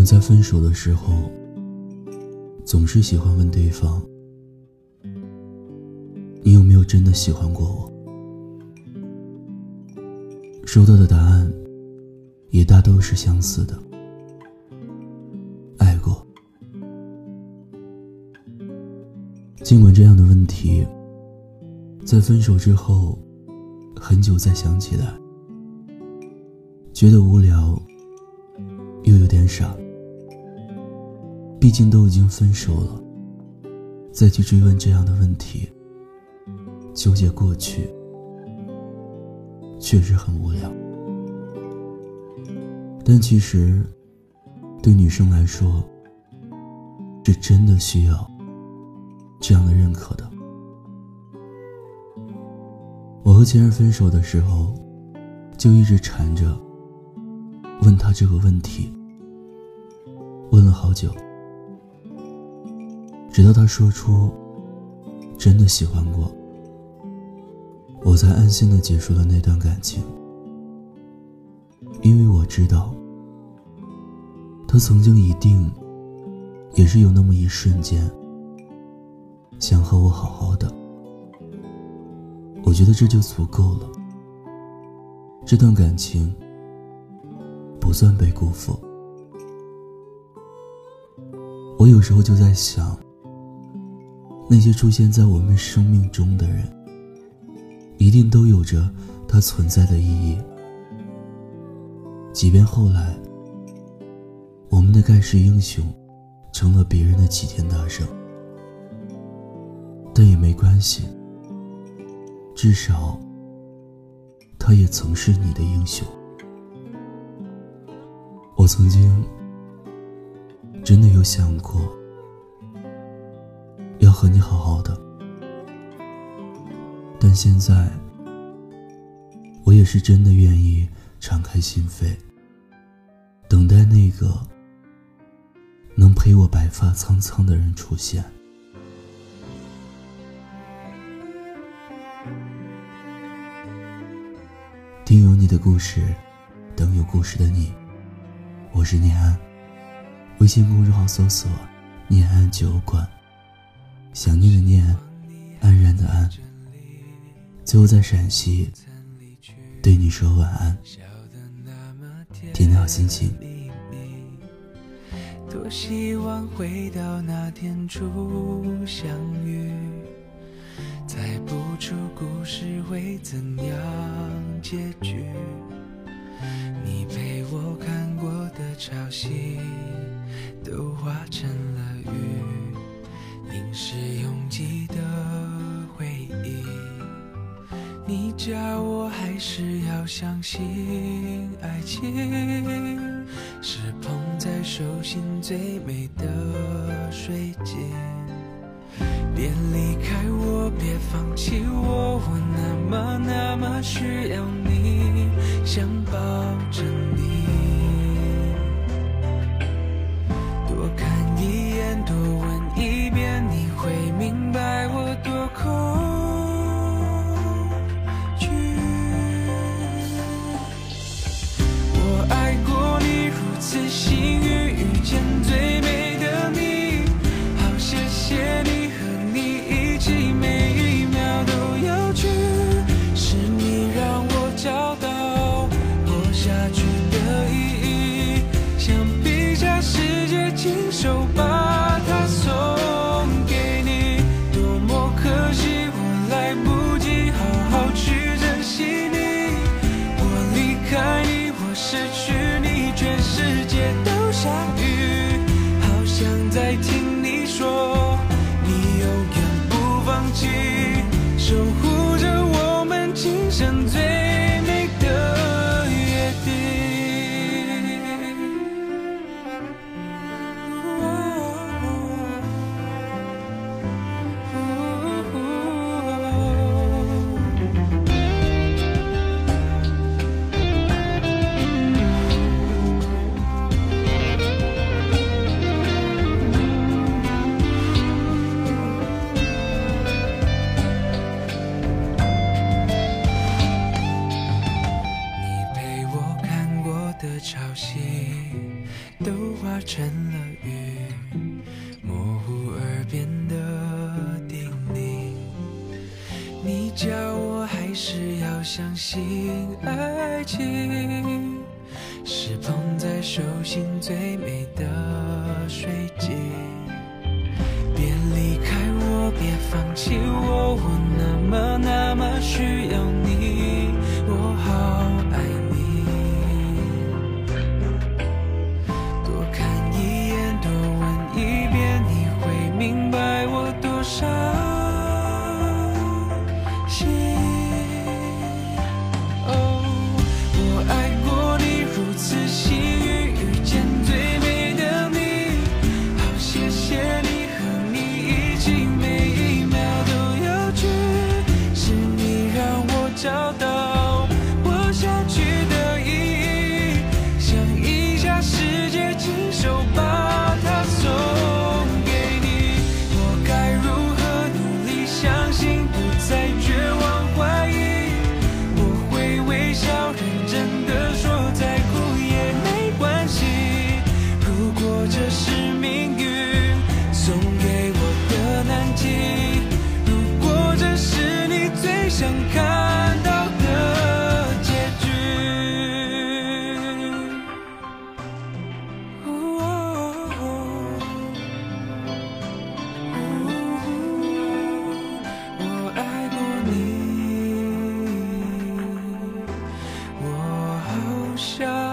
我们在分手的时候，总是喜欢问对方：“你有没有真的喜欢过我？”收到的答案也大都是相似的，爱过。尽管这样的问题，在分手之后，很久再想起来，觉得无聊。又有点傻，毕竟都已经分手了，再去追问这样的问题，纠结过去，确实很无聊。但其实，对女生来说，是真的需要这样的认可的。我和前任分手的时候，就一直缠着。问他这个问题，问了好久，直到他说出“真的喜欢过”，我才安心的结束了那段感情。因为我知道，他曾经一定也是有那么一瞬间想和我好好的。我觉得这就足够了。这段感情。不算被辜负。我有时候就在想，那些出现在我们生命中的人，一定都有着它存在的意义。即便后来，我们的盖世英雄成了别人的齐天大圣，但也没关系。至少，他也曾是你的英雄。我曾经真的有想过和你好好的，但现在我也是真的愿意敞开心扉，等待那个能陪我白发苍苍的人出现。听有你的故事，等有故事的你。我是念安，微信公众号搜索“念安酒馆”，想念的念，安然的安。最后在陕西对你说晚安，天天好心情。多希望回到那天初相遇，猜不出故事会怎样结局。你陪我看过的潮汐，都化成了雨，你叫我还是要相信爱情，是捧在手心最美的水晶。别离开我，别放弃我，我那么那么需要你，想抱着你。多看失去成了雨，模糊耳边的叮咛。你叫我还是要相信爱情，是捧在手心最美的水晶。别离开我，别放弃我，我那么那么需要你，我好爱我多少心。哦，我爱过你，如此幸运遇见最美的你，好谢谢你家。